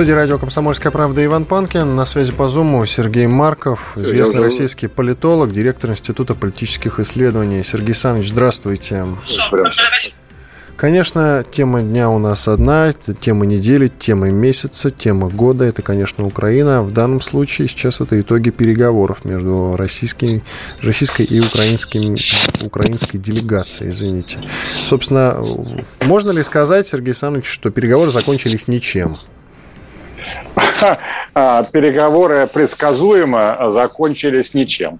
Студии радио «Комсомольская правда» Иван Панкин. На связи по Зуму Сергей Марков, известный уже... российский политолог, директор Института политических исследований. Сергей Александрович, здравствуйте. Здравствуйте. Конечно, тема дня у нас одна, это тема недели, тема месяца, тема года. Это, конечно, Украина. В данном случае сейчас это итоги переговоров между российскими, российской и украинским, украинской делегацией, извините. Собственно, можно ли сказать, Сергей Александрович, что переговоры закончились ничем? Revolution. переговоры предсказуемо закончились ничем.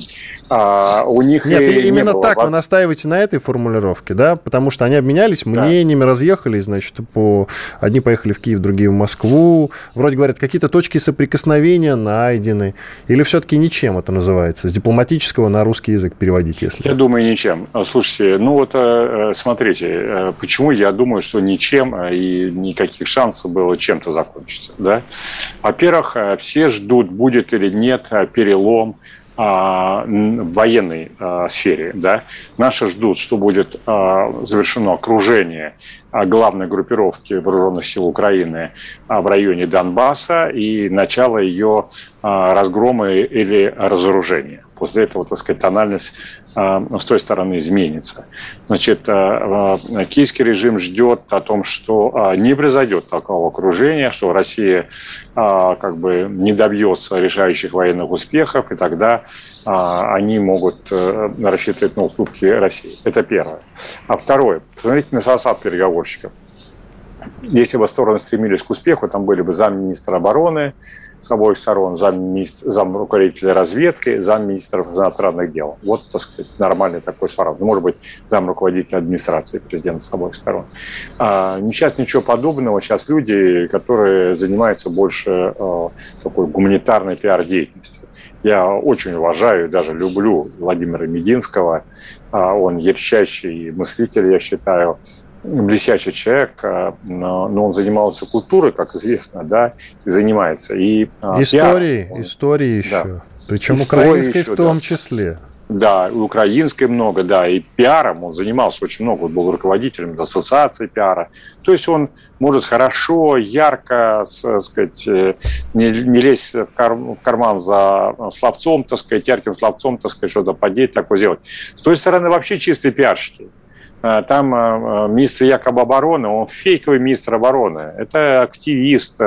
А, у них Нет, и именно не так было... вы настаиваете на этой формулировке, да? Потому что они обменялись мнениями, да. разъехались, значит, по... одни поехали в Киев, другие в Москву. Вроде говорят, какие-то точки соприкосновения найдены. Или все-таки ничем это называется? С дипломатического на русский язык переводить, если... Я думаю, ничем. Слушайте, ну вот э, смотрите, э, почему я думаю, что ничем э, и никаких шансов было чем-то закончиться, да? Во-первых, Э, все ждут, будет или нет э, перелом а, в военной а, сфере. Да? Наши ждут, что будет а, завершено окружение главной группировки вооруженных сил Украины в районе Донбасса и начало ее разгрома или разоружения после этого, так сказать, тональность э, с той стороны изменится. Значит, э, э, киевский режим ждет о том, что не произойдет такого окружения, что Россия как бы не добьется решающих военных успехов, и тогда они могут рассчитывать на уступки России. Это первое. А второе, посмотрите на состав переговорщиков. Если бы стороны стремились к успеху, там были бы замминистра обороны, с обоих сторон зам, зам руководителя разведки, зам министров иностранных дел. Вот, так сказать, нормальный такой сформат. Ну, может быть, зам руководителя администрации президента с обоих сторон. А, сейчас ничего подобного. Сейчас люди, которые занимаются больше а, такой гуманитарной пиар-деятельностью. Я очень уважаю, даже люблю Владимира Мединского. А, он ярчайший мыслитель, я считаю блестящий человек, а, но, он занимался культурой, как известно, да, и занимается. И, а, истории, пиар, он, истории еще. Да. Причем истории украинской еще, в том да. числе. Да, и украинской много, да, и пиаром он занимался очень много, он был руководителем ассоциации пиара. То есть он может хорошо, ярко, так сказать, э, не, не лезть в, кар, в карман за слабцом, так сказать, ярким слабцом, так сказать, что-то подеть, такое сделать. С той стороны вообще чистые пиарщики. Э, там э, э, министр якобы обороны, он фейковый министр обороны. Это активист,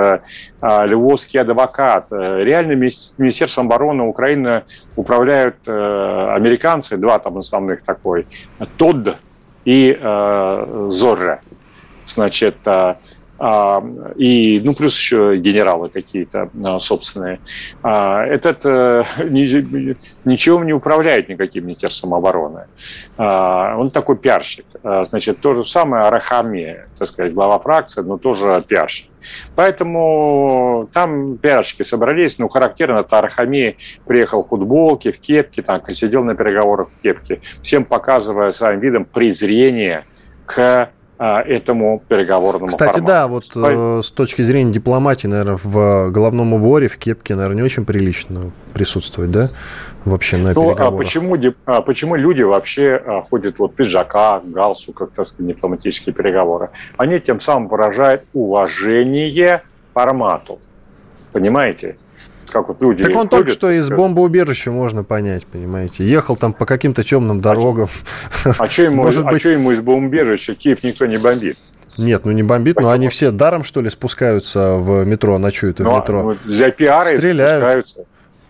львовский адвокат. Реально Министерством обороны Украины управляют американцы, два там основных такой, Тодд и Зорре. Значит, а, и, ну, плюс еще генералы какие-то а, собственные. А, этот э, ничего не управляет никаким Министерством обороны. Он такой пиарщик. Значит, то же самое Арахами, так сказать, глава фракции, но тоже пиарщик. Поэтому там пиарщики собрались, ну, характерно, это Арахами приехал в футболке, в кепке, там, сидел на переговорах в кепке, всем показывая своим видом презрение к а, этому переговорному Кстати, формату. да, вот э, с точки зрения дипломатии, наверное, в головном уборе, в кепке, наверное, не очень прилично присутствовать, да, вообще на ну, а почему, а почему люди вообще а, ходят вот в пиджаках, галстуках, так сказать, дипломатические переговоры? Они тем самым выражают уважение формату. Понимаете? Как вот люди... Так он ходят, только что из бомбоубежища можно понять, понимаете. Ехал там по каким-то темным дорогам. А что ему, Может а быть... что ему из бомбоубежища? Киев никто не бомбит. Нет, ну не бомбит, Почему? но они все даром, что ли, спускаются в метро, ночуют в ну, метро. Ну, для пиара Стреляют. спускаются.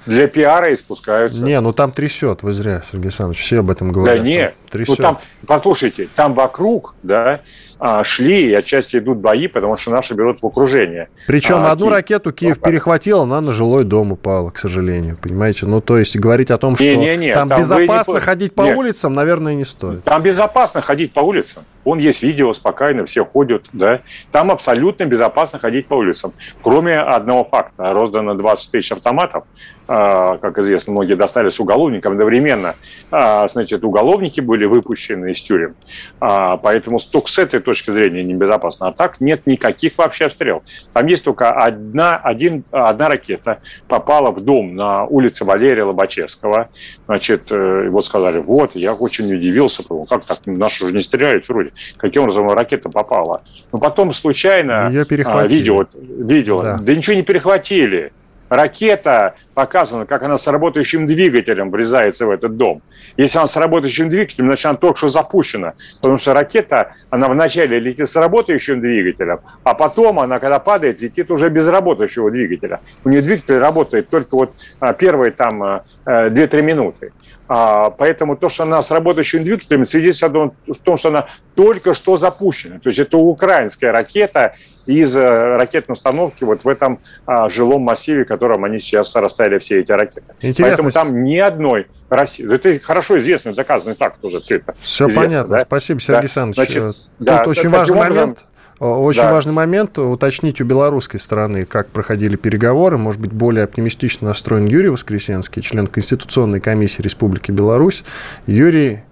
Для пиара и спускаются. Не, ну там трясет, вы зря, Сергей Александрович, все об этом говорят. Да нет, трясет. ну там, послушайте, там вокруг, да, а, шли, и отчасти идут бои, потому что наши берут в окружение. Причем а, одну Киев... ракету Киев ну, перехватил, она на жилой дом упала, к сожалению, понимаете? Ну, то есть говорить о том, что не, не, не, там, там безопасно не... ходить по Нет. улицам, наверное, не стоит. Там безопасно ходить по улицам. Вон есть видео, спокойно все ходят, да. Там абсолютно безопасно ходить по улицам. Кроме одного факта. Роздано 20 тысяч автоматов, а, как известно, многие достались уголовникам одновременно. А, значит, уголовники были выпущены из тюрем. А, поэтому только с этой точки зрения небезопасно. А так нет никаких вообще обстрелов. Там есть только одна, один, одна ракета попала в дом на улице Валерия Лобачевского. Значит, э, вот сказали, вот, я очень удивился, как так, наши уже не стреляют вроде. Каким образом ракета попала? Но потом случайно Ее видео, видео, да. да ничего не перехватили ракета показана, как она с работающим двигателем врезается в этот дом. Если она с работающим двигателем, значит, она только что запущена. Потому что ракета, она вначале летит с работающим двигателем, а потом она, когда падает, летит уже без работающего двигателя. У нее двигатель работает только вот а, первые там 2-3 а, минуты. А, поэтому то, что она с работающим двигателем, свидетельствует о том, что она только что запущена. То есть это украинская ракета из э, ракетной установки вот в этом жилом массиве, в котором они сейчас расставили все эти ракеты. Интересно. Поэтому там ни одной России. Это хорошо известный, доказанный факт уже все это. Все известно, понятно. Да? Спасибо, Сергей да. Александрович. Значит, Тут да, очень важный образом, момент. Очень да. важный момент уточнить у белорусской стороны, как проходили переговоры. Может быть, более оптимистично настроен Юрий Воскресенский, член Конституционной комиссии Республики Беларусь. Юрий,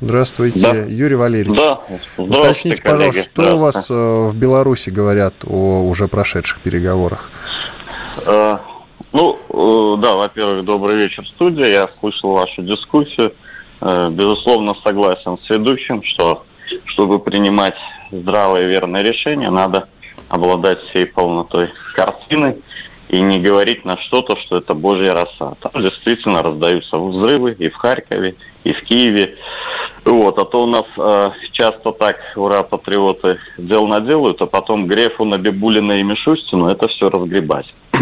здравствуйте. Да. Юрий Валерьевич. Да. Уточните, пожалуйста, что у вас э, в Беларуси говорят о уже прошедших переговорах? Э, ну, э, да, во-первых, добрый вечер, студия. Я слышал вашу дискуссию. Безусловно, согласен с ведущим, что чтобы принимать здравое и верное решение, надо обладать всей полнотой картины и не говорить на что-то, что это божья роса. Там действительно раздаются взрывы и в Харькове, и в Киеве. Вот, а то у нас э, часто так, ура, патриоты, дел наделают, а потом Грефу, Набибулина и Мишустину это все разгребать.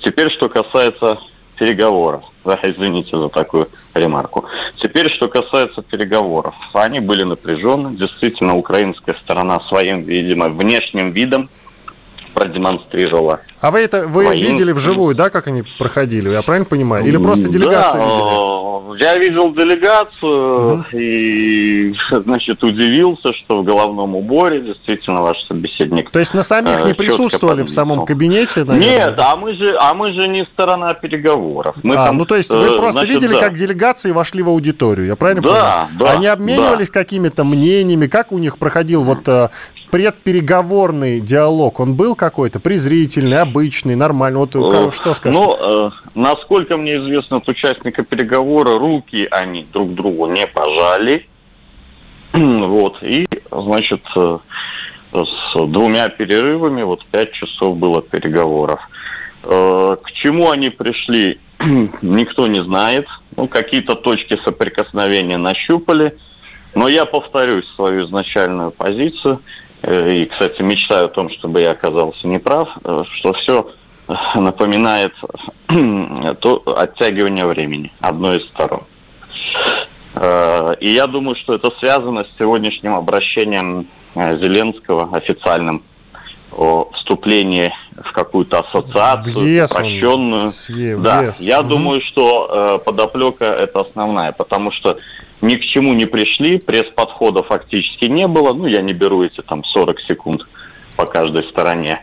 Теперь, что касается переговоров. Да, извините за такую ремарку. Теперь, что касается переговоров. Они были напряжены. Действительно, украинская сторона своим, видимо, внешним видом продемонстрировала. А вы это вы своим... видели вживую, да, как они проходили? Я правильно понимаю? Или просто делегацию да, видели? Я видел делегацию угу. и, значит, удивился, что в головном уборе действительно ваш собеседник. То есть на самих не э, присутствовали в самом кабинете? Наверное? Нет, а мы же, а мы же не сторона переговоров. Мы а, там, ну то есть вы э, просто значит, видели, да. как делегации вошли в аудиторию, я правильно да, понимаю? Да, Они обменивались да. какими-то мнениями, как у них проходил вот э, предпереговорный диалог, он был какой-то презрительный, обычный, нормальный? Вот э, что скажете? Ну, э, насколько мне известно от участника переговора, руки они друг другу не пожали. Вот, и, значит, э, с двумя перерывами, вот пять часов было переговоров. Э, к чему они пришли, никто не знает. Ну, какие-то точки соприкосновения нащупали. Но я повторюсь свою изначальную позицию – и, кстати, мечтаю о том, чтобы я оказался неправ, э, что все напоминает то оттягивание времени одной из сторон. Э, и я думаю, что это связано с сегодняшним обращением Зеленского официальным о вступлении в какую-то ассоциацию, въезд упрощенную. Да, я угу. думаю, что подоплека это основная, потому что ни к чему не пришли, пресс-подхода фактически не было, ну, я не беру эти там 40 секунд по каждой стороне.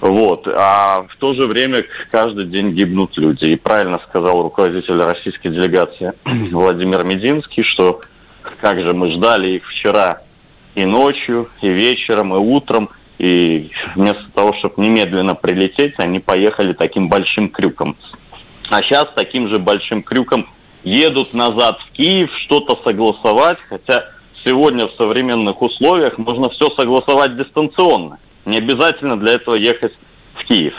Вот. А в то же время каждый день гибнут люди. И правильно сказал руководитель российской делегации Владимир Мединский, что как же мы ждали их вчера и ночью, и вечером, и утром, и вместо того, чтобы немедленно прилететь, они поехали таким большим крюком. А сейчас таким же большим крюком едут назад в Киев что-то согласовать, хотя сегодня в современных условиях можно все согласовать дистанционно. Не обязательно для этого ехать в Киев.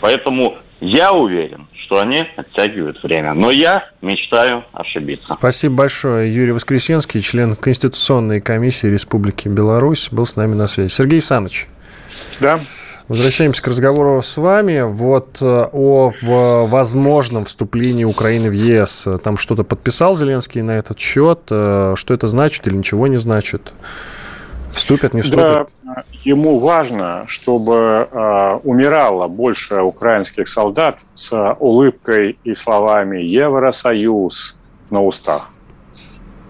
Поэтому я уверен, что они оттягивают время. Но я мечтаю ошибиться. Спасибо большое. Юрий Воскресенский, член Конституционной комиссии Республики Беларусь, был с нами на связи. Сергей Александрович. Да. Возвращаемся к разговору с вами. Вот э, о возможном вступлении Украины в ЕС. Там что-то подписал Зеленский на этот счет. Э, что это значит или ничего не значит? Вступят, не вступят? Да, ему важно, чтобы э, умирало больше украинских солдат с улыбкой и словами «Евросоюз» на устах.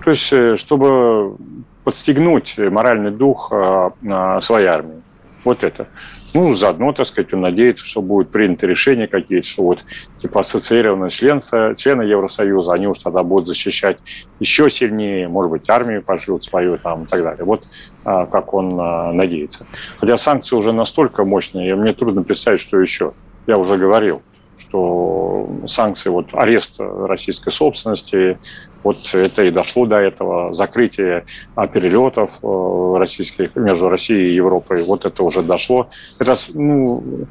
То есть, э, чтобы подстегнуть моральный дух э, своей армии. Вот это. Ну, заодно, так сказать, он надеется, что будет принято решение какие-то, что вот типа ассоциированные член, члены Евросоюза, они уж тогда будут защищать еще сильнее, может быть, армию пошлют свою там и так далее. Вот а, как он а, надеется. Хотя санкции уже настолько мощные, мне трудно представить, что еще. Я уже говорил, что санкции, вот арест российской собственности, вот это и дошло до этого, закрытие а, перелетов э, российских между Россией и Европой, вот это уже дошло. Это, ну,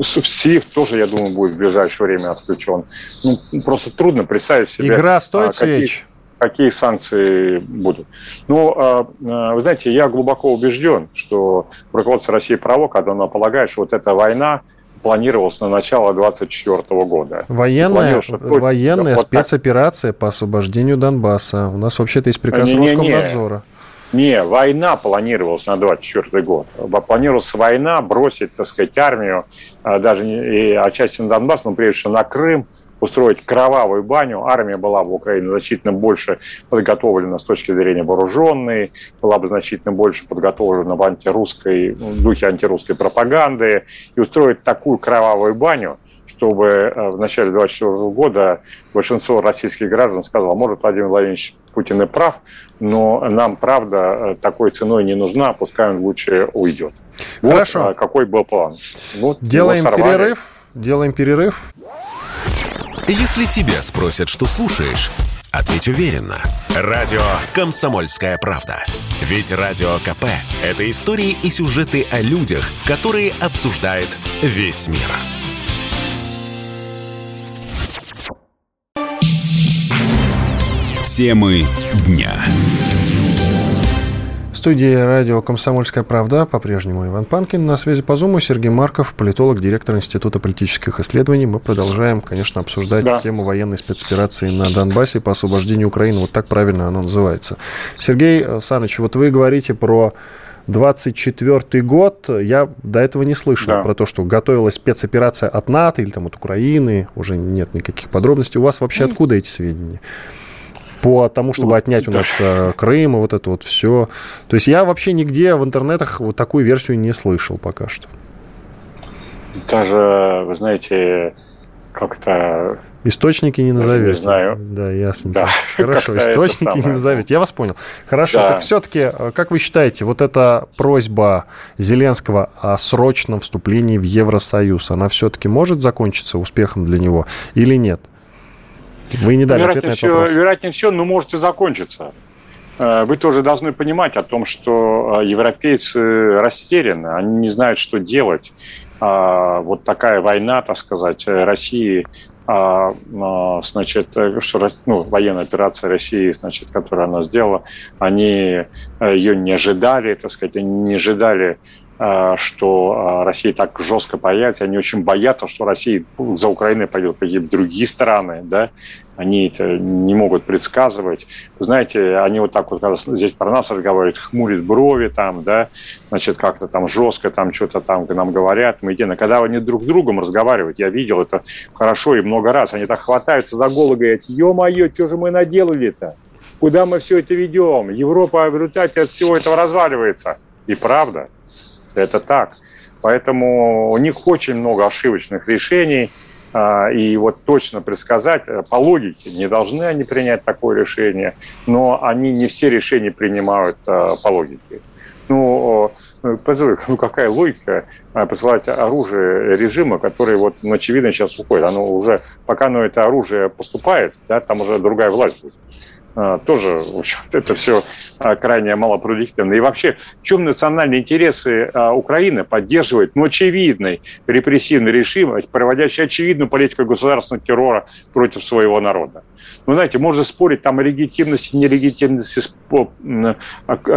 СВИФТ тоже, я думаю, будет в ближайшее время отключен. Ну, просто трудно представить себе... Игра стоит а, свеч? Какие санкции будут. Ну, а, вы знаете, я глубоко убежден, что руководство России право, когда оно полагает, что вот эта война, планировалось на начало 2024 года. Военная, военная вот спецоперация так. по освобождению Донбасса. У нас вообще-то есть приказ не, Роскомнадзора. Не, не, война планировалась на 24 год. Планировалась война, бросить, так сказать, армию, а, даже и отчасти на Донбасс, но прежде всего на Крым, устроить кровавую баню. Армия была бы в Украине значительно больше подготовлена с точки зрения вооруженной, была бы значительно больше подготовлена в антирусской, в духе антирусской пропаганды. И устроить такую кровавую баню, чтобы э, в начале 2024 года большинство российских граждан сказало, может, Владимир Владимирович Путин и прав, но нам, правда, э, такой ценой не нужна, пускай он лучше уйдет. Хорошо. Вот какой был план. Вот делаем перерыв. Делаем перерыв. Если тебя спросят, что слушаешь, ответь уверенно. Радио «Комсомольская правда». Ведь Радио КП – это истории и сюжеты о людях, которые обсуждает весь мир. Темы дня студии радио «Комсомольская правда» по-прежнему Иван Панкин. На связи по Зуму Сергей Марков, политолог, директор Института политических исследований. Мы продолжаем, конечно, обсуждать да. тему военной спецоперации на Донбассе по освобождению Украины. Вот так правильно оно называется. Сергей Саныч, вот вы говорите про 24 год, я до этого не слышал да. про то, что готовилась спецоперация от НАТО или там от Украины, уже нет никаких подробностей. У вас вообще откуда эти сведения? По тому, чтобы отнять у нас э, Крым и вот это вот все. То есть я вообще нигде в интернетах вот такую версию не слышал пока что. Даже, вы знаете, как-то... Источники не назовете. Не знаю. Да, ясно. Да. Хорошо, источники не назовете. Я вас понял. Хорошо, да. так все-таки, э, как вы считаете, вот эта просьба Зеленского о срочном вступлении в Евросоюз, она все-таки может закончиться успехом для него или нет? Вы не дали вероятнее вопрос. Вероятнее всего, но может и закончиться. Э, вы тоже должны понимать о том, что э, европейцы растеряны, они не знают, что делать. А, вот такая война, так сказать, России, а, а, значит, что, ну, военная операция России, значит, которую она сделала, они э, ее не ожидали, так сказать, они не ожидали Э, что э, Россия так жестко появится, они очень боятся, что Россия за Украиной пойдет какие-то другие страны, да, они это не могут предсказывать. Знаете, они вот так вот, когда здесь про нас разговаривают, хмурят брови там, да, значит, как-то там жестко там что-то там нам говорят, мы едины. Когда они друг с другом разговаривают, я видел это хорошо и много раз, они так хватаются за голову говорят, ё-моё, что же мы наделали-то? Куда мы все это ведем? Европа в результате от всего этого разваливается. И правда – это так. Поэтому у них очень много ошибочных решений, а, и вот точно предсказать, э, по логике, не должны они принять такое решение, но они не все решения принимают э, по логике. Ну, ну, ну какая логика э, посылать оружие режима, который вот, ну, очевидно, сейчас уходит. Оно уже, пока оно это оружие поступает, да, там уже другая власть будет. А, тоже, в общем, это все а, крайне малопродуктивно. И вообще, в чем национальные интересы а, Украины поддерживает, ну, очевидный репрессивный режим, проводящий очевидную политику государственного террора против своего народа. Ну, знаете, можно спорить там о легитимности, нелегитимности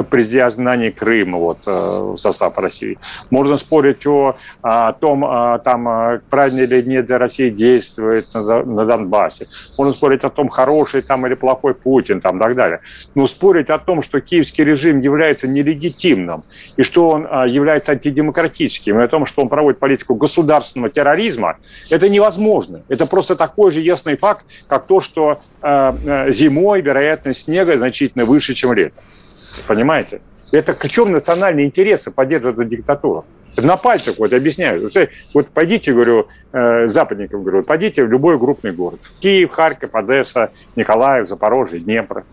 признания Крыма вот, в состав России. Можно спорить о, о том, там, правильно или нет для России действует на, на Донбассе. Можно спорить о том, хороший там или плохой путь Путин там, и так далее. Но спорить о том, что киевский режим является нелегитимным и что он а, является антидемократическим, и о том, что он проводит политику государственного терроризма, это невозможно. Это просто такой же ясный факт, как то, что э, зимой вероятность снега значительно выше, чем летом. Понимаете? Это в чем национальные интересы поддерживают эту диктатуру? На пальцах вот объясняю. Вот пойдите, говорю, э, западникам, говорю, пойдите в любой крупный город. Киев, Харьков, Одесса, Николаев, Запорожье, Днепр.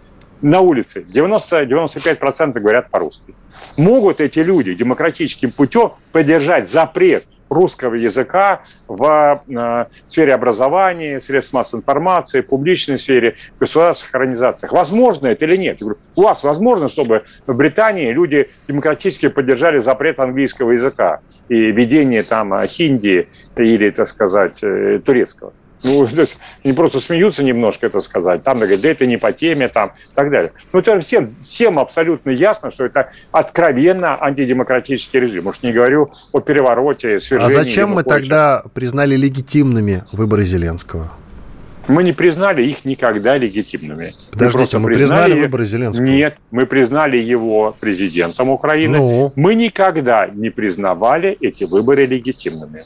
На улице 90-95% говорят по-русски. Могут эти люди демократическим путем поддержать запрет русского языка в э, сфере образования, средств массовой информации, публичной сфере, государственных организациях. Возможно это или нет? Я говорю, у вас возможно, чтобы в Британии люди демократически поддержали запрет английского языка и введение там хинди или, так сказать, э, турецкого? Ну, они просто смеются немножко это сказать. Там говорят, да это не по теме, там, и так далее. Ну, это всем, всем абсолютно ясно, что это откровенно антидемократический режим. Уж не говорю о перевороте, свержении. А зачем мы тогда признали легитимными выборы Зеленского? Мы не признали их никогда легитимными. Подождите, мы, мы признали, признали выборы Зеленского? Нет, мы признали его президентом Украины. Ну? Мы никогда не признавали эти выборы легитимными.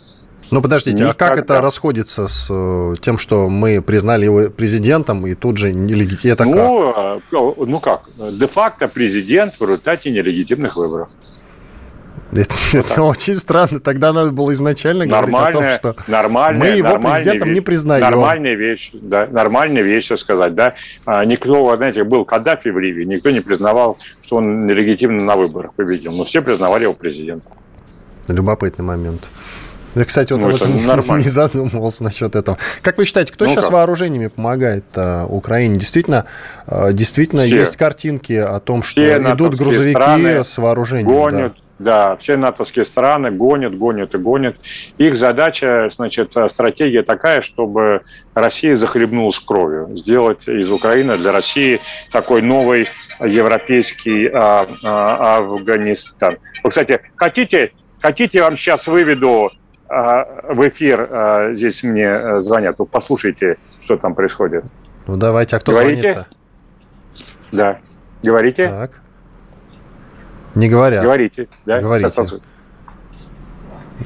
Ну, подождите, Никогда. а как это расходится с э, тем, что мы признали его президентом и тут же нелегитимно? Ну, как? Э, ну как? Де-факто президент в результате нелегитимных выборов. Это, вот это очень странно. Тогда надо было изначально нормальная, говорить о том, что мы его президентом вещь, не признаем. Нормальная вещь, да, нормальная вещь, сказать, да. А, никто, знаете, был Каддафи в Ливии, никто не признавал, что он нелегитимно на выборах победил, но все признавали его президентом. Любопытный момент. Я, кстати, вот, ну, вот не, не задумывался насчет этого. Как вы считаете, кто ну сейчас как? вооружениями помогает а, Украине? Действительно, а, действительно все. есть картинки о том, что все идут грузовики с вооружением. Гонят, да. Да, все натовские страны гонят, гонят и гонят. Их задача, значит, стратегия такая, чтобы Россия захлебнулась кровью. Сделать из Украины для России такой новый европейский а, а, Афганистан. Вы, кстати, хотите, хотите, я вам сейчас выведу в эфир а, здесь мне э, звонят. Вы послушайте, что там происходит. Ну давайте, а кто Говорите? звонит-то? Да. Говорите? Так. Не говорят. Говорите. Да? Говорите. Сейчас...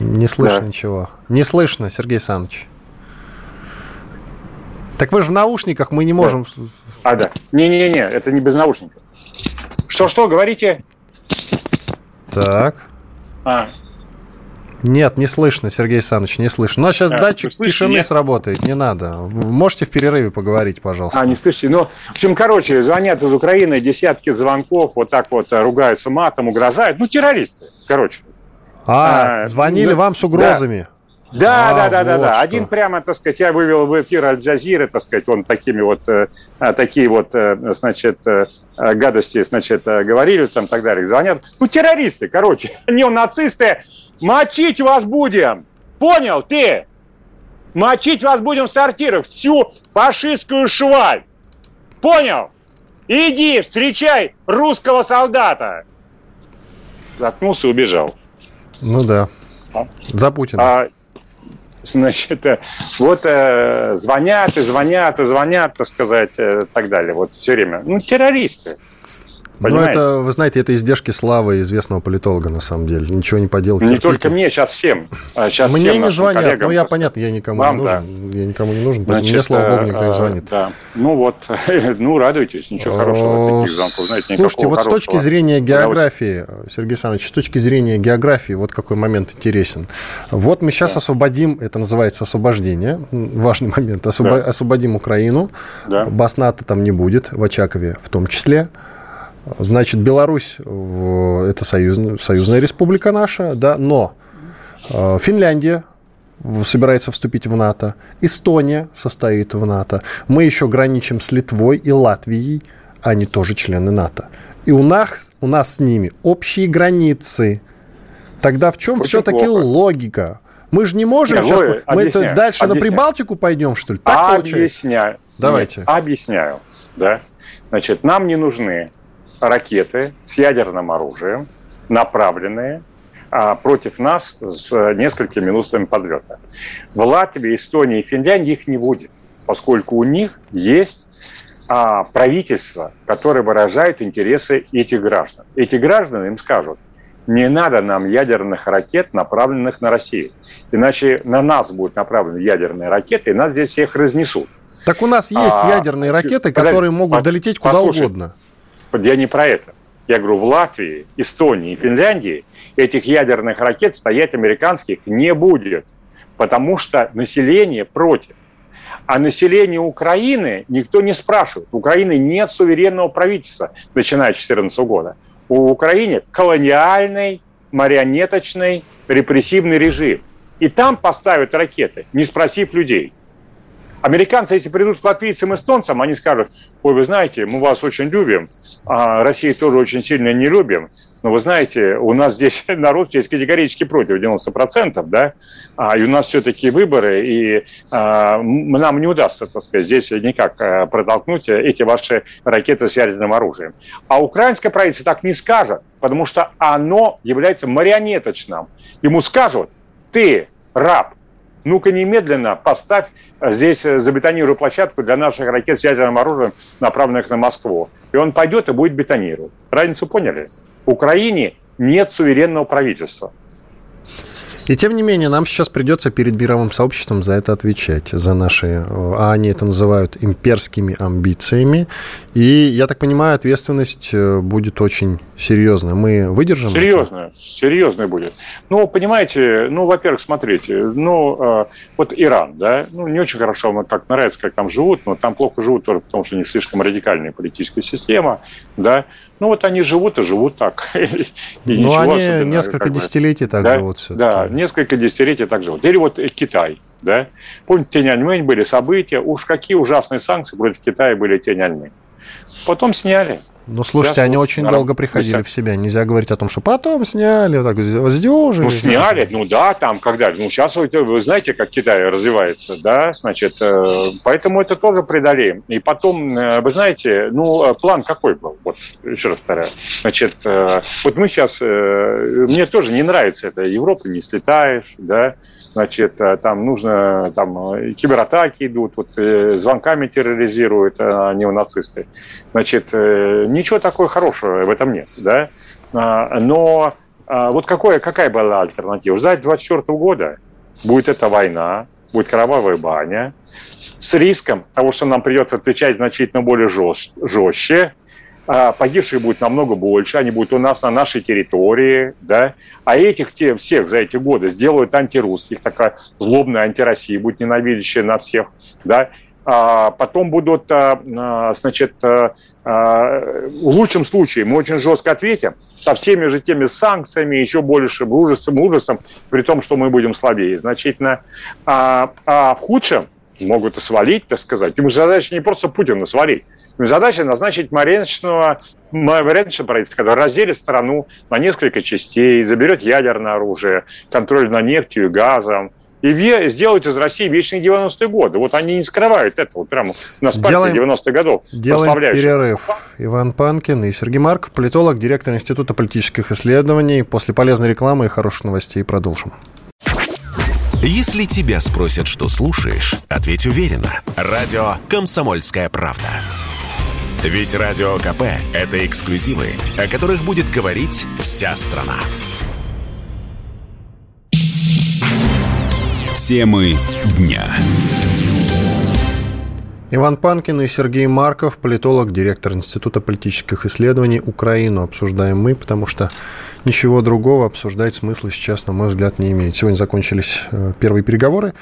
Не слышно да. ничего. Не слышно, Сергей Александрович. Так вы же в наушниках, мы не можем... Да. А, да. Не-не-не, это не без наушников. Что-что, говорите? Так. А, нет, не слышно, Сергей Александрович, не слышно. А сейчас а, датчик слышите, тишины нет? сработает, не надо. Можете в перерыве поговорить, пожалуйста. А, не слышите. Ну, в общем, короче, звонят из Украины, десятки звонков, вот так вот э, ругаются матом, угрожают. Ну, террористы, короче. А, а звонили ну, вам с угрозами? Да. Да, а, да, да, вот да, да. Один прямо, так сказать, я вывел в эфир Аль-Джазиры, так сказать, он такими вот, э, а, такие вот, э, значит, гадости, значит, говорили там и так далее, звонят. Ну, террористы, короче, неонацисты, Мочить вас будем. Понял ты? Мочить вас будем в сортирах. Всю фашистскую шваль. Понял? Иди, встречай русского солдата. Заткнулся и убежал. Ну да. А? За Путина. А, значит, э, вот э, звонят и звонят и звонят, так сказать, э, так далее. Вот все время. Ну, террористы. Ну, это, вы знаете, это издержки славы известного политолога, на самом деле. Ничего не поделать. Не терпите. только мне, сейчас всем. А сейчас мне всем не звонят. Коллегам. Ну, я понятно, я никому Вам, не нужен. Да. Я никому не нужен, поэтому Значит, мне, слава богу, никто не э, звонит. Да. Ну вот, ну радуйтесь, ничего хорошего таких звонков. Знаете, Слушайте, вот с точки зрения географии, Сергей Александрович, с точки зрения географии, вот какой момент интересен. Вот мы сейчас да. освободим, это называется освобождение, важный момент, освобо- да. освободим Украину, да. Басната там не будет, в Очакове в том числе. Значит, Беларусь – это союзная, союзная республика наша, да, но э, Финляндия собирается вступить в НАТО, Эстония состоит в НАТО, мы еще граничим с Литвой и Латвией, они тоже члены НАТО. И у нас, у нас с ними общие границы. Тогда в чем все-таки логика? Мы же не можем Нет, сейчас... Мы объясняю, это дальше объясняю. на Прибалтику пойдем, что ли? Так объясняю. Получается? Давайте. Нет, объясняю. Да? Значит, нам не нужны ракеты с ядерным оружием, направленные а, против нас с несколькими минутами подлета. В Латвии, Эстонии и Финляндии их не будет, поскольку у них есть а, правительство, которое выражает интересы этих граждан. Эти граждане им скажут, не надо нам ядерных ракет, направленных на Россию. Иначе на нас будут направлены ядерные ракеты, и нас здесь всех разнесут. Так у нас есть а, ядерные ракеты, которые могут долететь куда угодно я не про это. я говорю, в Латвии, Эстонии Финляндии этих ядерных ракет стоять американских не будет, потому что население против. А население Украины никто не спрашивает. У Украины нет суверенного правительства, начиная с 2014 года. У Украины колониальный, марионеточный, репрессивный режим. И там поставят ракеты, не спросив людей. Американцы, если придут к латвийцам эстонцам, они скажут, ой, вы знаете, мы вас очень любим, а Россию тоже очень сильно не любим, но вы знаете, у нас здесь народ здесь категорически против, 90%, да, а, и у нас все-таки выборы, и а, нам не удастся, так сказать, здесь никак а, протолкнуть эти ваши ракеты с ядерным оружием. А украинское правительство так не скажет, потому что оно является марионеточным. Ему скажут, ты раб, ну-ка немедленно поставь здесь, э, забетонируй площадку для наших ракет с ядерным оружием, направленных на Москву. И он пойдет и будет бетонировать. Разницу поняли? В Украине нет суверенного правительства. И тем не менее, нам сейчас придется перед мировым сообществом за это отвечать, за наши, а они это называют имперскими амбициями. И, я так понимаю, ответственность э, будет очень серьезная. Мы выдержим? Серьезная, серьезная будет. Ну, понимаете, ну, во-первых, смотрите, ну, э, вот Иран, да, ну, не очень хорошо, мне так нравится, как там живут, но там плохо живут только потому, что не слишком радикальная политическая система, да, ну вот они живут и живут так. И ну, они несколько десятилетий так да, живут все Да, несколько десятилетий так живут. Или вот Китай, да. Помните, Тяньаньмэнь были события, уж какие ужасные санкции против Китая были Тяньаньмэнь. Потом сняли. Ну, слушайте, Сейчас они вот, очень долго приходили в себя. Нельзя говорить о том, что потом сняли, так воздюжили. Ну, сняли, ну да, там, когда. Ну, сейчас вы, вы знаете, как Китай развивается, да, значит, э, поэтому это тоже преодолеем. И потом, э, вы знаете, ну, план какой был? Вот, еще раз повторяю. Значит, э, вот мы сейчас, мне тоже не нравится это, Европа не слетаешь, да, значит, там нужно, там, кибератаки идут, вот, звонками терроризируют неонацисты. Значит, ничего такого хорошего в этом нет, да. А, но а, вот какое, какая была альтернатива? Ждать 24 года будет эта война, будет кровавая баня, с риском того, что нам придется отвечать значительно более жестче, а погибших будет намного больше, они будут у нас на нашей территории, да, а этих те, всех за эти годы сделают антирусских, такая злобная антироссия будет ненавидящая на всех, да, потом будут, а, а, значит, а, в лучшем случае мы очень жестко ответим со всеми же теми санкциями, еще большим ужасом, ужасом, при том, что мы будем слабее значительно. А, а в худшем могут и свалить, так сказать. Ему задача не просто Путина свалить, ему задача назначить марионеточного, марионеточного правительства, которое разделит страну на несколько частей, заберет ядерное оружие, контроль над нефтью и газом, и сделать из России вечные 90-е годы. Вот они не скрывают этого. Прямо на спарте 90-х годов. Делаем перерыв. Иван Панкин и Сергей Марков, политолог, директор Института политических исследований. После полезной рекламы и хороших новостей продолжим. Если тебя спросят, что слушаешь, ответь уверенно. Радио «Комсомольская правда». Ведь Радио КП – это эксклюзивы, о которых будет говорить вся страна. Темы дня. Иван Панкин и Сергей Марков, политолог, директор Института политических исследований Украину. Обсуждаем мы, потому что ничего другого обсуждать смысла сейчас, на мой взгляд, не имеет. Сегодня закончились э, первые переговоры,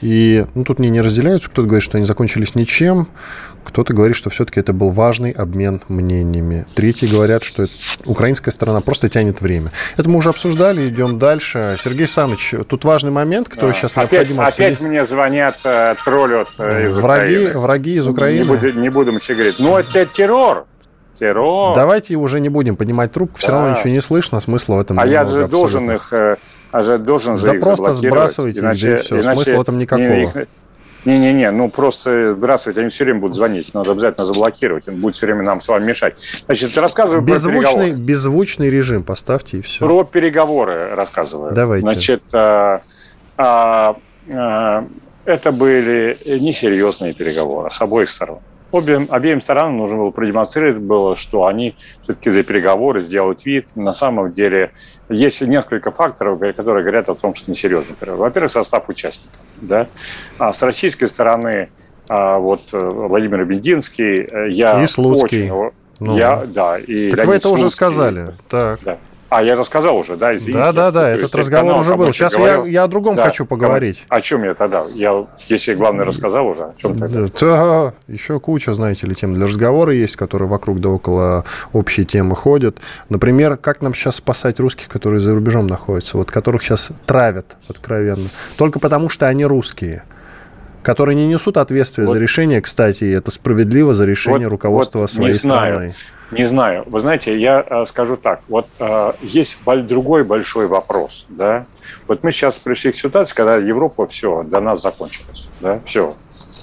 и ну, тут мне не разделяются. Кто-то говорит, что они закончились ничем, кто-то говорит, что все-таки это был важный обмен мнениями. Третьи говорят, что украинская сторона просто тянет время. Это мы уже обсуждали, идем дальше. Сергей Саныч, тут важный момент, который да. сейчас опять, необходимо обсудить. Опять мне звонят, э, троллят э, из враги, Украины. Враги из Украины. Не, буду, не будем говорить. Ну, это террор. Террор. Давайте уже не будем поднимать трубку, все да. равно ничего не слышно, смысла в этом А я же должен их, э, а же должен же да их просто сбрасывайте, иначе, и все, иначе, смысла в этом никакого. Не-не-не, ну просто здравствуйте, они все время будут звонить, надо обязательно заблокировать, он будет все время нам с вами мешать. Значит, рассказываю беззвучный, про переговоры. Беззвучный режим поставьте и все. Про переговоры рассказываю. Давайте. Значит, а, а, а, это были несерьезные переговоры с обоих сторон обеим, обеим сторонам нужно было продемонстрировать было, что они все-таки за переговоры сделают вид. На самом деле есть несколько факторов, которые говорят о том, что несерьезный переговор. Во-первых, состав участников. Да? А с российской стороны а, вот э, Владимир Бендинский, э, я и Слуцкий. очень Ну, я, да, и так вы это уже сказали. Так. Да. А, я рассказал уже, да, извините. Да, да, да, этот разговор уже был. Сейчас я, я о другом да, хочу поговорить. О чем я тогда? Я, если главное рассказал уже, о чем тогда? Да, еще куча, знаете ли, тем для разговора есть, которые вокруг да около общей темы ходят. Например, как нам сейчас спасать русских, которые за рубежом находятся, вот которых сейчас травят откровенно, только потому что они русские которые не несут ответственность вот. за решение, кстати, это справедливо за решение вот, руководства вот своей страны. Не знаю. Вы знаете, я э, скажу так. Вот э, есть другой большой вопрос. Да? Вот мы сейчас пришли к ситуации, когда Европа, все, до нас закончилась. Да? Все,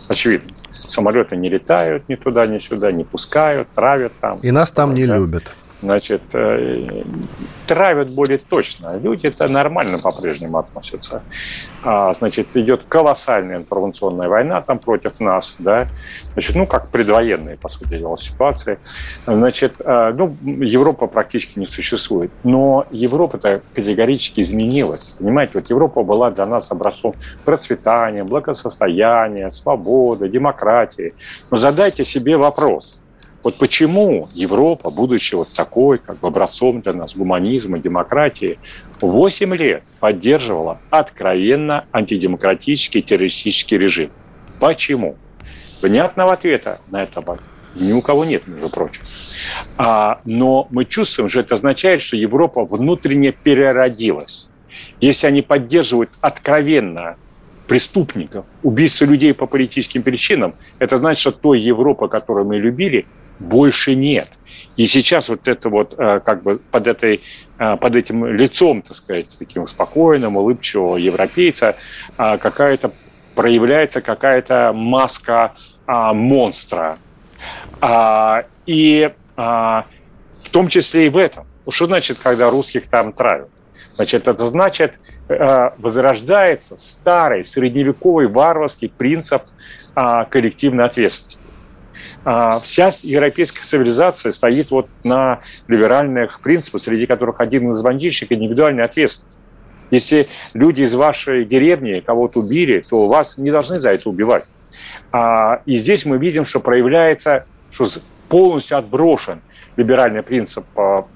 очевидно. Самолеты не летают ни туда, ни сюда, не пускают, травят там. И нас там не да? любят значит, э, травят более точно. Люди это нормально по-прежнему относятся. А, значит, идет колоссальная информационная война там против нас, да, значит, ну, как предвоенные, по сути дела, ситуации. Значит, э, ну, Европа практически не существует. Но Европа-то категорически изменилась. Понимаете, вот Европа была для нас образцом процветания, благосостояния, свободы, демократии. Но задайте себе вопрос – вот почему Европа, будучи вот такой, как бы образцом для нас гуманизма, демократии, 8 лет поддерживала откровенно антидемократический террористический режим? Почему? Внятного ответа на это ни у кого нет, между прочим. А, но мы чувствуем, что это означает, что Европа внутренне переродилась. Если они поддерживают откровенно преступников, убийство людей по политическим причинам, это значит, что той Европа, которую мы любили, больше нет. И сейчас вот это вот э, как бы под, этой, э, под этим лицом, так сказать, таким спокойным, улыбчивого европейца э, какая-то проявляется какая-то маска монстра. А, и в том числе и в этом. Что значит, когда русских там травят? Значит, это значит, возрождается старый средневековый варварский принцип коллективной ответственности. А, вся европейская цивилизация стоит вот на либеральных принципах, среди которых один из бандитчиков – индивидуальная ответственность. Если люди из вашей деревни кого-то убили, то вас не должны за это убивать. А, и здесь мы видим, что проявляется, что полностью отброшен либеральный принцип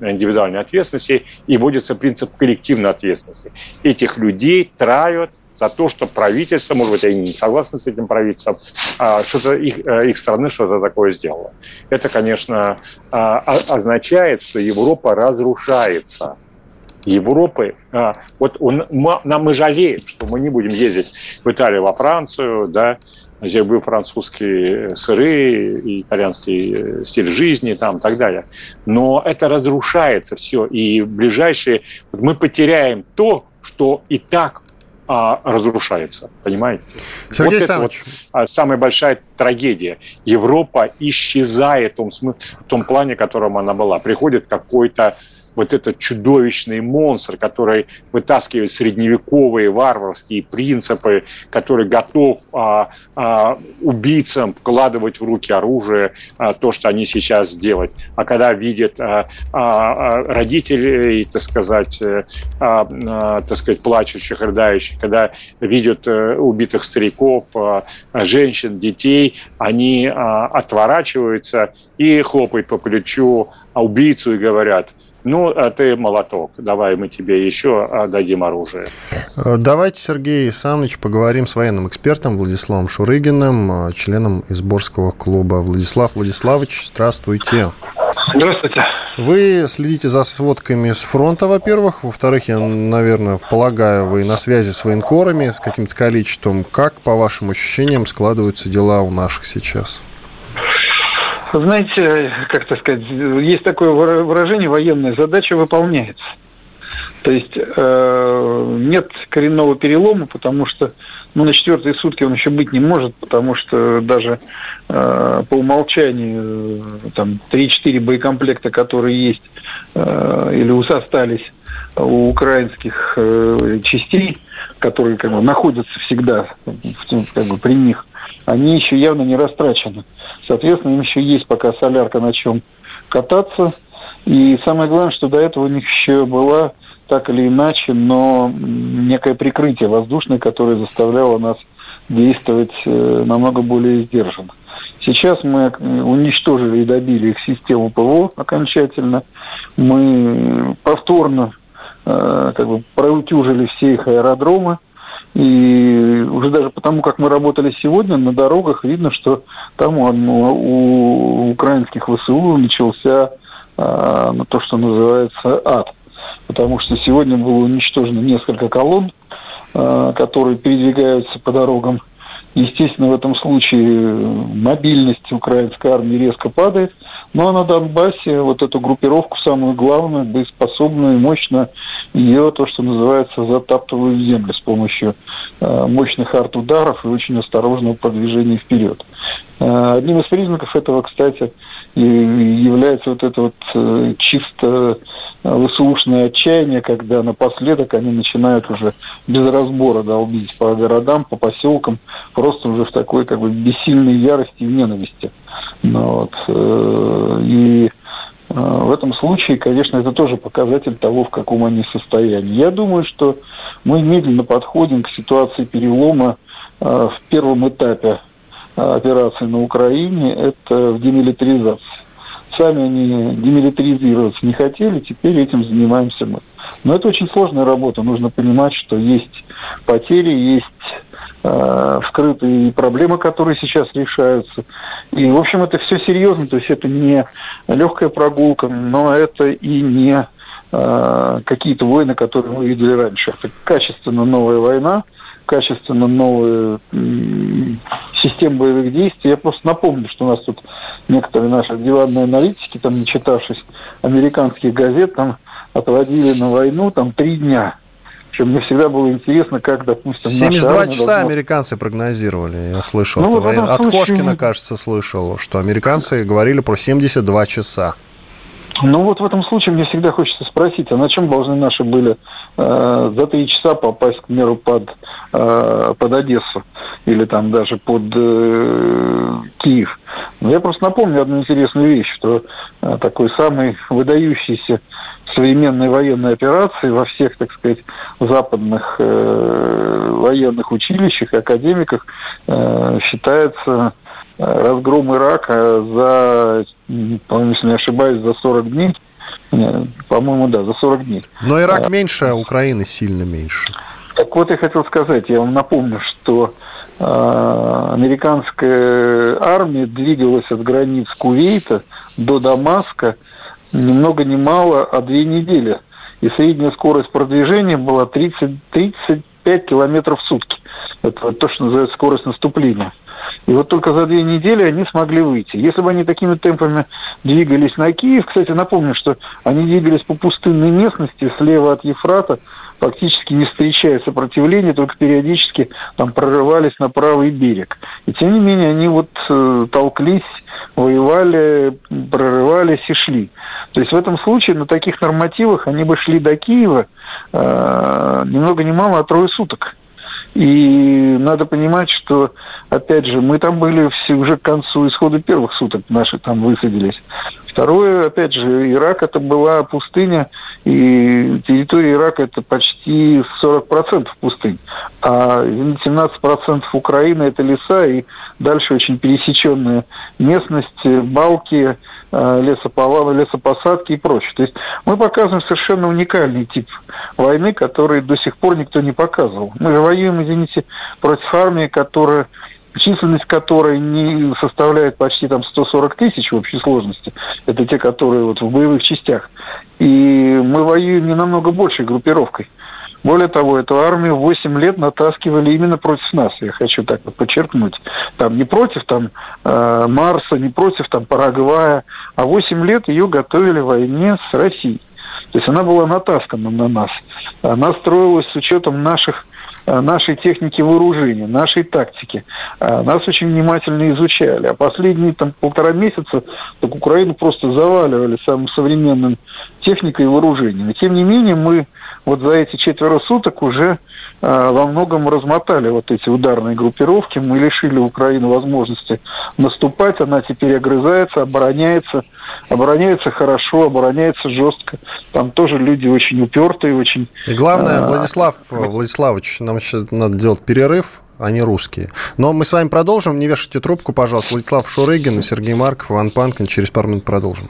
индивидуальной ответственности и вводится принцип коллективной ответственности. Этих людей травят, за то, что правительство, может быть, они не согласны с этим правительством, а что-то их, э, их страны что-то такое сделало. Это, конечно, а, означает, что Европа разрушается. Европы, а, вот он, нам мы жалеем, что мы не будем ездить в Италию, во Францию, да, где был французские сыры, и итальянский э, стиль жизни там и так далее. Но это разрушается все, и ближайшие... Мы потеряем то, что и так а, разрушается, понимаете? Сергей вот Александрович. это вот самая большая трагедия. Европа исчезает в том, в том плане, в котором она была. Приходит какой-то вот этот чудовищный монстр, который вытаскивает средневековые варварские принципы, который готов а, а, убийцам вкладывать в руки оружие, а, то, что они сейчас делают. А когда видят а, а, а родителей, так сказать, а, а, так сказать, плачущих, рыдающих, когда видят а, убитых стариков, а, женщин, детей, они а, отворачиваются и хлопают по плечу убийцу и говорят – ну, а ты молоток, давай мы тебе еще дадим оружие. Э, давайте, Сергей Александрович, поговорим с военным экспертом Владиславом Шурыгиным, э, членом Изборского клуба. Владислав Владиславович, здравствуйте. Здравствуйте. Вы следите за сводками с фронта, во-первых. Во-вторых, я, наверное, полагаю, вы на связи с военкорами, с каким-то количеством. Как, по вашим ощущениям, складываются дела у наших сейчас? Знаете, как так сказать, есть такое выражение военная задача выполняется. То есть э, нет коренного перелома, потому что ну, на четвертые сутки он еще быть не может, потому что даже э, по умолчанию э, там 3-4 боекомплекта, которые есть э, или остались у украинских э, частей, которые как бы, находятся всегда как бы, при них, они еще явно не растрачены. Соответственно, им еще есть пока солярка на чем кататься. И самое главное, что до этого у них еще была так или иначе, но некое прикрытие воздушное, которое заставляло нас действовать э, намного более сдержанно. Сейчас мы уничтожили и добили их систему ПВО окончательно. Мы повторно э, как бы проутюжили все их аэродромы. И уже даже потому, как мы работали сегодня, на дорогах видно, что там у, у украинских ВСУ начался э, то, что называется ад. Потому что сегодня было уничтожено несколько колонн, э, которые передвигаются по дорогам Естественно, в этом случае мобильность украинской армии резко падает. Ну а на Донбассе вот эту группировку, самую главную, боеспособную, мощно, ее то, что называется, затаптывают в землю с помощью э, мощных арт-ударов и очень осторожного продвижения вперед. Э, одним из признаков этого, кстати, является вот это вот э, чисто выслушное отчаяние, когда напоследок они начинают уже без разбора долбить по городам, по поселкам, просто уже в такой как бы бессильной ярости и ненависти. Ну, вот, э, и в этом случае, конечно, это тоже показатель того, в каком они состоянии. Я думаю, что мы медленно подходим к ситуации перелома в первом этапе операции на Украине, это в демилитаризации. Сами они демилитаризироваться не хотели, теперь этим занимаемся мы. Но это очень сложная работа. Нужно понимать, что есть потери, есть э, вскрытые проблемы, которые сейчас решаются. И, в общем, это все серьезно. То есть это не легкая прогулка, но это и не э, какие-то войны, которые мы видели раньше. Это качественно новая война, качественно новые системы боевых действий. Я просто напомню, что у нас тут некоторые наши диванные аналитики, там, не читавшись американских газет, там отводили на войну там три дня. Причем мне всегда было интересно, как, допустим, 72 часа должна... американцы прогнозировали, я слышал. Ну, От случае... Кошкина, кажется, слышал, что американцы говорили про 72 часа. Ну вот в этом случае мне всегда хочется спросить, а на чем должны наши были э, за три часа попасть, к примеру, под, э, под Одессу или там даже под э, Киев? Но я просто напомню одну интересную вещь, что э, такой самый выдающийся современной военной операции во всех, так сказать, западных э, военных училищах академиках э, считается разгром Ирака за, если не ошибаюсь, за 40 дней. По-моему, да, за 40 дней. Но Ирак меньше, а Украины сильно меньше. Так вот я хотел сказать, я вам напомню, что э, американская армия двигалась от границ Кувейта до Дамаска ни много ни мало, а две недели. И средняя скорость продвижения была 30, 35 километров в сутки. Это то, что называется скорость наступления. И вот только за две недели они смогли выйти. Если бы они такими темпами двигались на Киев, кстати, напомню, что они двигались по пустынной местности слева от Ефрата, фактически не встречая сопротивления, только периодически там прорывались на правый берег. И тем не менее они вот э, толклись, воевали, прорывались и шли. То есть в этом случае на таких нормативах они бы шли до Киева э, ни много ни мало, а трое суток. И надо понимать, что, опять же, мы там были все уже к концу исхода первых суток наши там высадились. Второе, опять же, Ирак это была пустыня, и территория Ирака это почти 40% пустынь. А 17% Украины это леса, и дальше очень пересеченная местность, балки, э, лесопосадки и прочее. То есть мы показываем совершенно уникальный тип войны, который до сих пор никто не показывал. Мы же воюем, извините, против армии, которая численность которой не составляет почти там 140 тысяч в общей сложности. Это те, которые вот в боевых частях. И мы воюем не намного большей группировкой. Более того, эту армию 8 лет натаскивали именно против нас, я хочу так вот подчеркнуть. Там не против там, э, Марса, не против там, Парагвая, а 8 лет ее готовили в войне с Россией. То есть она была натаскана на нас. Она строилась с учетом наших нашей техники вооружения, нашей тактики. Э, нас очень внимательно изучали. А последние там, полтора месяца так Украину просто заваливали самым современным техникой и вооружением. И тем не менее мы вот за эти четверо суток уже э, во многом размотали вот эти ударные группировки. Мы лишили Украину возможности наступать. Она теперь огрызается, обороняется. Обороняется хорошо, обороняется жестко. Там тоже люди очень упертые, очень... И главное, Владислав Владиславович, нам сейчас надо делать перерыв они русские. Но мы с вами продолжим. Не вешайте трубку, пожалуйста. Владислав Шурыгин и Сергей Марков, Иван Панкин. Через пару минут продолжим.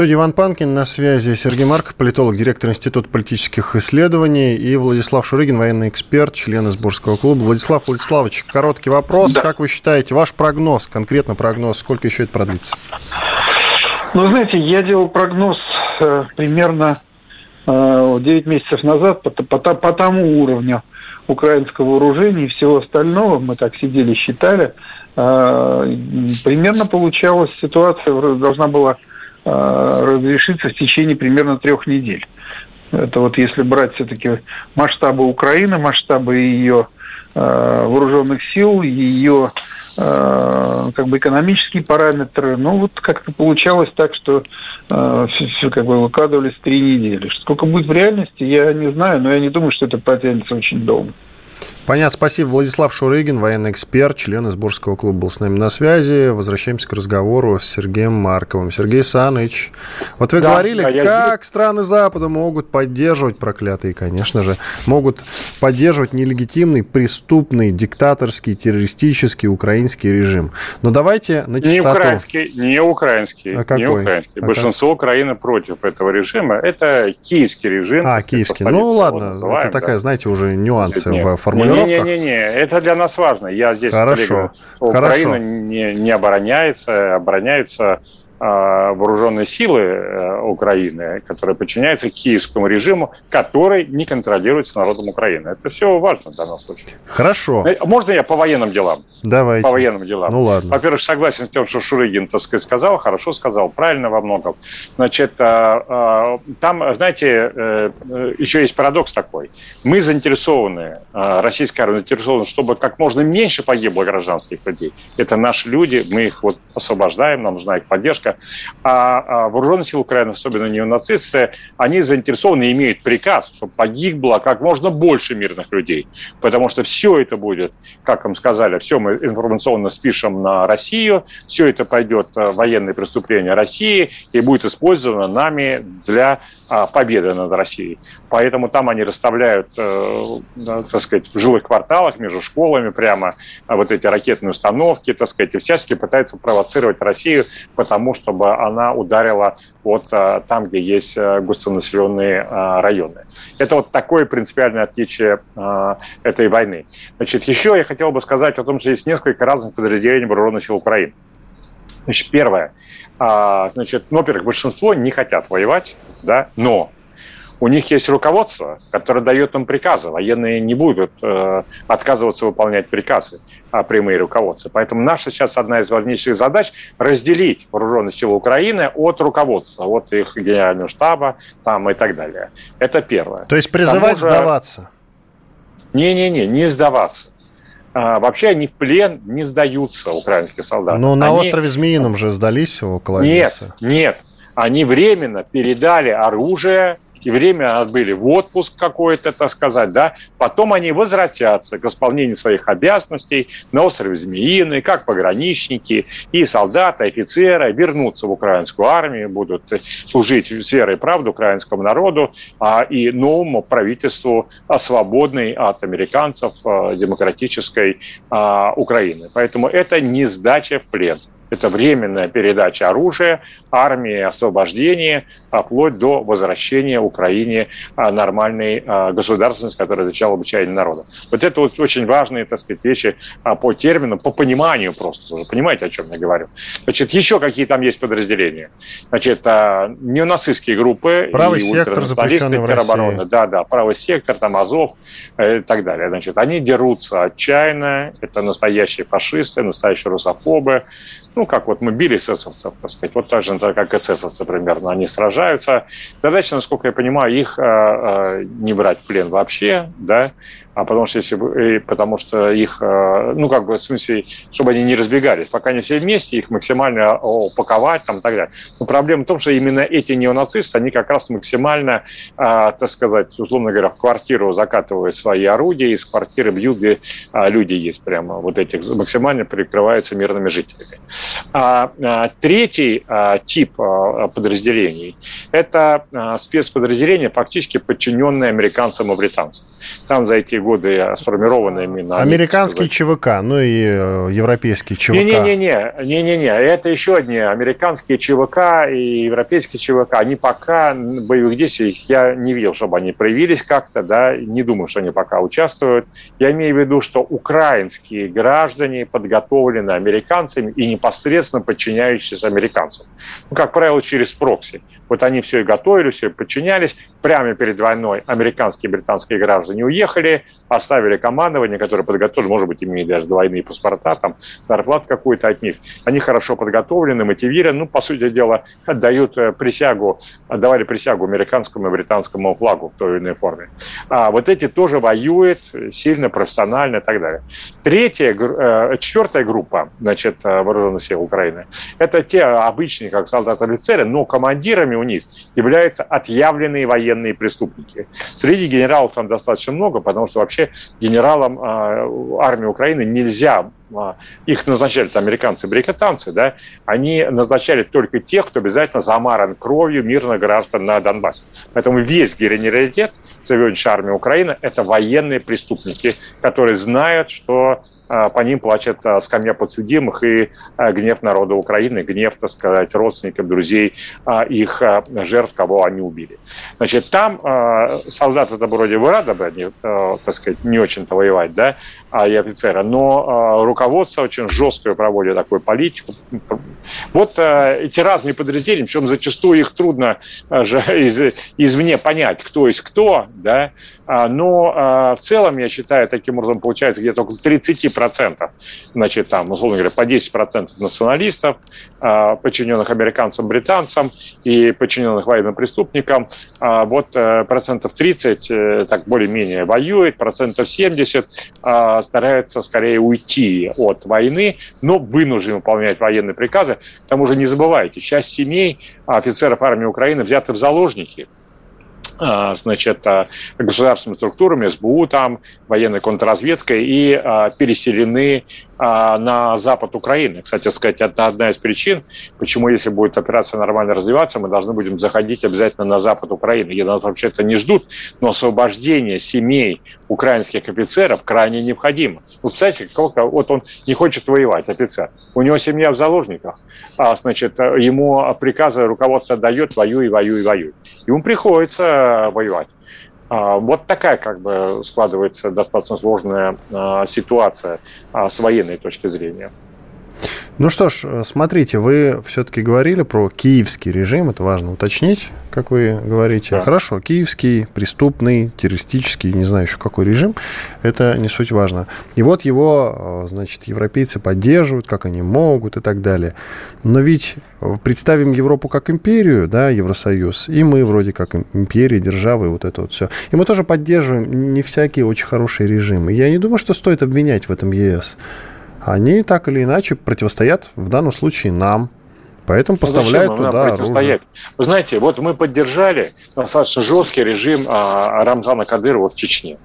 Студии Иван Панкин, на связи Сергей Марков, политолог, директор Института политических исследований, и Владислав Шурыгин, военный эксперт, член сборского клуба. Владислав Владиславович, короткий вопрос. Да. Как вы считаете, ваш прогноз, конкретно прогноз, сколько еще это продлится? Ну, знаете, я делал прогноз э, примерно э, 9 месяцев назад по, по, по тому уровню украинского вооружения и всего остального. Мы так сидели, считали. Э, примерно получалась ситуация, должна была э, разрешиться в течение примерно трех недель. Это вот если брать все-таки масштабы Украины, масштабы ее э, вооруженных сил, ее Э, как бы экономические параметры. Ну, вот как-то получалось так, что э, все как бы выкладывались три недели. Сколько будет в реальности, я не знаю, но я не думаю, что это потянется очень долго. Понятно, спасибо. Владислав Шурыгин, военный эксперт, член Изборского клуба был с нами на связи. Возвращаемся к разговору с Сергеем Марковым. Сергей Саныч, вот вы да, говорили, да, как я... страны Запада могут поддерживать, проклятые, конечно же, могут поддерживать нелегитимный, преступный, диктаторский, террористический украинский режим. Но давайте на чистоту. Не украинский, не украинский. А какой? Не украинский. А Большинство как? Украины против этого режима. Это киевский режим. А, киевский. Ну ладно, это такая, да. знаете, уже нюансы нет, в формулировке Не-не-не, это для нас важно. Я здесь Хорошо. Украина не, не обороняется, обороняется вооруженные силы э, Украины, которые подчиняются киевскому режиму, который не контролируется народом Украины. Это все важно в данном случае. Хорошо. Э, можно я по военным делам? Давайте. По военным делам. Ну ладно. Во-первых, согласен с тем, что Шурыгин, так сказать, сказал, хорошо сказал, правильно во многом. Значит, а, а, там, знаете, э, еще есть парадокс такой. Мы заинтересованы, российская армия заинтересована, чтобы как можно меньше погибло гражданских людей. Это наши люди, мы их вот освобождаем, нам нужна их поддержка Лукашенко, а, а вооруженные силы Украины, особенно неонацисты, они заинтересованы и имеют приказ, чтобы погибло как можно больше мирных людей. Потому что все это будет, как им сказали, все мы информационно спишем на Россию, все это пойдет в э, военные преступления России и будет использовано нами для а, победы над Россией. Поэтому там они расставляют, э, так сказать, в жилых кварталах между школами прямо вот эти ракетные установки, так сказать, и всячески пытаются провоцировать Россию, потому чтобы она ударила вот э, там, где есть э, густонаселенные районы. Это вот такое принципиальное отличие этой войны. Значит, еще я хотел бы сказать о том, что есть несколько разных подразделений вооруженных сил Украины. Значит, первое. Значит, ну, во-первых, большинство не хотят воевать, да, но у них есть руководство, которое дает им приказы. Военные не будут э, отказываться выполнять приказы, а прямые руководства. Поэтому наша сейчас одна из важнейших задач – разделить вооруженные силы Украины от руководства, от их генерального штаба там, и так далее. Это первое. То есть призывать же... сдаваться? Не-не-не, не сдаваться. А, вообще они в плен не сдаются, украинские солдаты. Но на они... острове Змеином же сдались около Нет, нет. Они временно передали оружие и время отбыли в отпуск какой-то, так сказать, да, потом они возвратятся к исполнению своих обязанностей на острове Змеиный, как пограничники, и солдаты, офицеры вернутся в украинскую армию, будут служить с верой и правду украинскому народу а, и новому правительству а, свободной от американцев а, демократической а, Украины. Поэтому это не сдача в плен. Это временная передача оружия, армии, освобождение, а вплоть до возвращения Украине а, нормальной а, государственности, которая изучала обучение народа. Вот это вот очень важные, так сказать, вещи по термину, по пониманию просто. Вы понимаете, о чем я говорю? Значит, еще какие там есть подразделения? Значит, неонацистские группы правый и сектор запрещенный теробороны. Да, да, правый сектор, там Азов э, и так далее. Значит, они дерутся отчаянно, это настоящие фашисты, настоящие русофобы, ну, как вот мы били эсэсовцев, так сказать, вот так же, как эсэсовцы примерно, они сражаются. Задача, насколько я понимаю, их э, э, не брать в плен вообще, да, а потому что, если, потому что их, э, ну, как бы, в смысле, чтобы они не разбегались. Пока они все вместе, их максимально упаковать там и так далее. Но проблема в том, что именно эти неонацисты, они как раз максимально, а, так сказать, условно говоря, в квартиру закатывают свои орудия, из квартиры бьют, где а, люди есть прямо, вот этих максимально прикрываются мирными жителями. А, а, третий тип подразделений – это спецподразделения, фактически подчиненные американцам и британцам. Там за эти годы сформированы именно... Американский ЧВК, ну и э, европейский ЧВК. Не-не-не, не-не-не, это еще одни американские ЧВК и европейские ЧВК. Они пока боевых действий, я не видел, чтобы они проявились как-то, да, не думаю, что они пока участвуют. Я имею в виду, что украинские граждане подготовлены американцами и непосредственно подчиняющиеся американцам. Ну, как правило, через прокси. Вот они все и готовили, все и подчинялись. Прямо перед войной американские и британские граждане уехали, оставили командование, которое подготовили, может быть, имеют даже двойные паспорта, там, зарплат какой-то от них. Они хорошо подготовлены, мотивированы, ну, по сути дела, отдают э, присягу, отдавали присягу американскому и британскому флагу в той или иной форме. А вот эти тоже воюют сильно, профессионально и так далее. Третья, э, четвертая группа, значит, э, вооруженных сил Украины, это те обычные, как солдаты-офицеры, но командирами у них являются отъявленные военные преступники. Среди генералов там достаточно много, потому что вообще генералам э, армии Украины нельзя а, их назначали там, американцы, брикетанцы, да, они назначали только тех, кто обязательно замаран кровью мирных граждан на Донбассе. Поэтому весь генералитет сегодняшней армии Украины – это военные преступники, которые знают, что а, по ним плачет а, скамья подсудимых и а, гнев народа Украины, гнев, так сказать, родственников, друзей их жертв, кого они убили. Значит, там солдаты это вроде бы рады бы, так сказать, не очень-то воевать, да, а и офицера, но руководство очень жесткую проводит такую политику. Вот эти разные подразделения, причем зачастую их трудно же из, извне понять, кто есть кто, да, но в целом, я считаю, таким образом получается где-то около 30 10%, значит, там, условно говоря, по 10% националистов, а, подчиненных американцам, британцам и подчиненных военным преступникам. А, вот э, процентов 30 э, так более-менее воюет, процентов 70 а, стараются скорее уйти от войны, но вынуждены выполнять военные приказы. К тому же не забывайте, часть семей офицеров армии Украины взяты в заложники – а, значит, а, государственными структурами, СБУ там, военной контрразведкой и а, переселены на запад Украины. Кстати сказать, это одна из причин, почему, если будет операция нормально развиваться, мы должны будем заходить обязательно на запад Украины, где нас вообще-то не ждут, но освобождение семей украинских офицеров крайне необходимо. Вот, кстати, вот он не хочет воевать, офицер. У него семья в заложниках, а, значит, ему приказы руководство дает, воюй, воюй, воюй. Ему приходится воевать. А, вот такая как бы складывается достаточно сложная а, ситуация с военной точки зрения. Ну что ж, э, смотрите, вы все-таки говорили про киевский режим, это важно уточнить, как вы говорите. Да. Хорошо, киевский, преступный, террористический, не знаю еще какой режим, это не суть важно. И вот его, э, значит, европейцы поддерживают, как они могут и так далее. Но ведь э, представим Европу как империю, да, Евросоюз, и мы вроде как империя, держава, и вот это вот все. И мы тоже поддерживаем не всякие очень хорошие режимы. Я не думаю, что стоит обвинять в этом ЕС они так или иначе противостоят в данном случае нам. Поэтому ну, поставляют туда оружие. Вы знаете, вот мы поддержали достаточно жесткий режим а, Рамзана Кадырова в Чечне.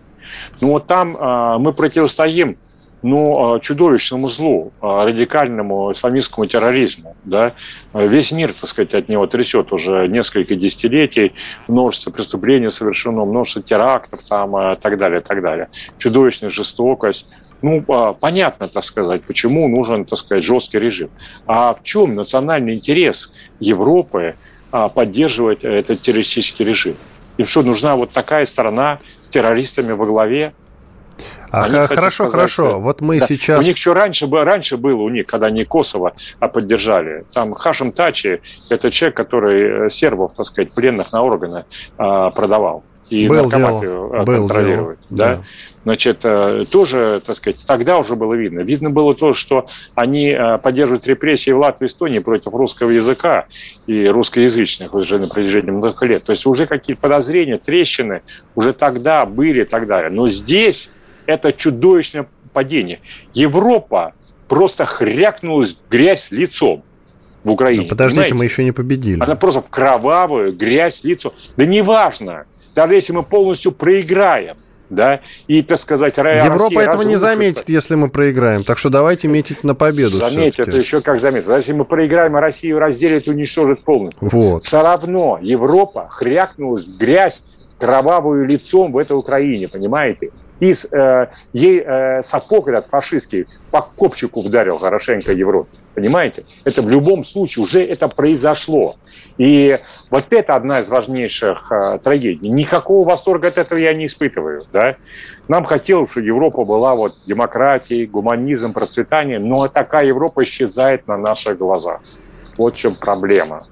Ну вот там а, мы противостоим ну, а, чудовищному злу, а, радикальному исламистскому терроризму. Да? Весь мир, так сказать, от него трясет уже несколько десятилетий, множество преступлений совершено, множество терактов там, и так далее, и так далее. Чудовищная жестокость, ну, а, понятно, так сказать, почему нужен, так сказать, жесткий режим. А в чем национальный интерес Европы а, поддерживать этот террористический режим? Им что, нужна вот такая страна с террористами во главе? А они, кстати, хорошо, сказать, хорошо. Вот мы да. сейчас. У них что раньше, раньше было у них, когда они Косово а, поддержали. Там Хашим Тачи это человек, который э, сербов, так сказать, пленных на органы продавал и был наркомафию дело. контролирует. Был да? Да. Значит, э, тоже, так сказать, тогда уже было видно. Видно было то, что они э, поддерживают репрессии в Латвии и Эстонии против русского языка и русскоязычных уже на протяжении многих лет. То есть уже какие-то подозрения, трещины уже тогда были и так далее. Но здесь это чудовищное падение. Европа просто хрякнулась грязь лицом в Украине. Но подождите, понимаете? мы еще не победили. Она просто в кровавую грязь лицо. Да неважно, даже если мы полностью проиграем, да, и, так сказать, Европа Россия этого разрушится. не заметит, если мы проиграем, так что давайте метить на победу. Заметит, это еще как заметит. Если мы проиграем, а Россию разделит уничтожит полностью. Вот. Все равно Европа хрякнулась в грязь кровавую лицом в этой Украине, понимаете? И э, ей э, сапог этот фашистский по копчику вдарил хорошенько Европе. Понимаете? Это в любом случае уже это произошло. И вот это одна из важнейших э, трагедий. Никакого восторга от этого я не испытываю. Да? Нам хотелось, чтобы Европа была вот демократией, гуманизм, процветанием, но такая Европа исчезает на наших глазах. Вот в чем проблема.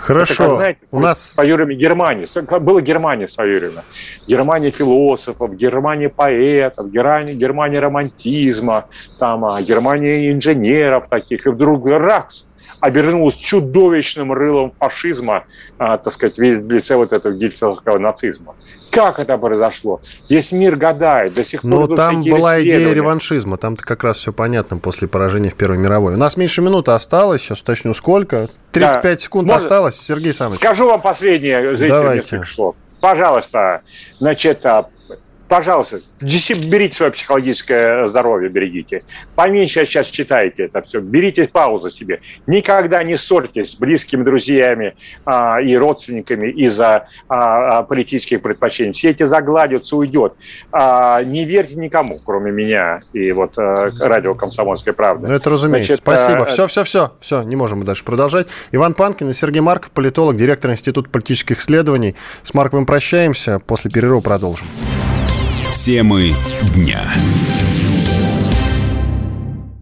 Хорошо. Это, как, знаете, у нас... В свое время Германия. Была Германия в свое время. Германия философов, Германия поэтов, Германия, Германия романтизма, там, а, Германия инженеров таких. И вдруг РАКС обернулась чудовищным рылом фашизма, а, так сказать, в лице вот этого гитлеровского нацизма. Как это произошло? Весь мир гадает, до сих пор... Но там была идея реваншизма, там-то как раз все понятно после поражения в Первой мировой. У нас меньше минуты осталось, сейчас уточню, сколько? 35 да. секунд Можно... осталось, Сергей Самович. Скажу вам последнее, Давайте. Пожалуйста, значит, а, пожалуйста, берите свое психологическое здоровье, берегите. Поменьше сейчас читайте это все, берите паузу себе. Никогда не ссорьтесь с близкими друзьями а, и родственниками из-за а, а, политических предпочтений. Все эти загладятся, уйдет. А, не верьте никому, кроме меня и вот а, радио «Комсомольская правда». Ну, это разумеется. Значит, Спасибо. А... Все, все, все, все, не можем мы дальше продолжать. Иван Панкин и Сергей Марков, политолог, директор Института политических исследований. С Марковым прощаемся, после перерыва продолжим. Темы дня.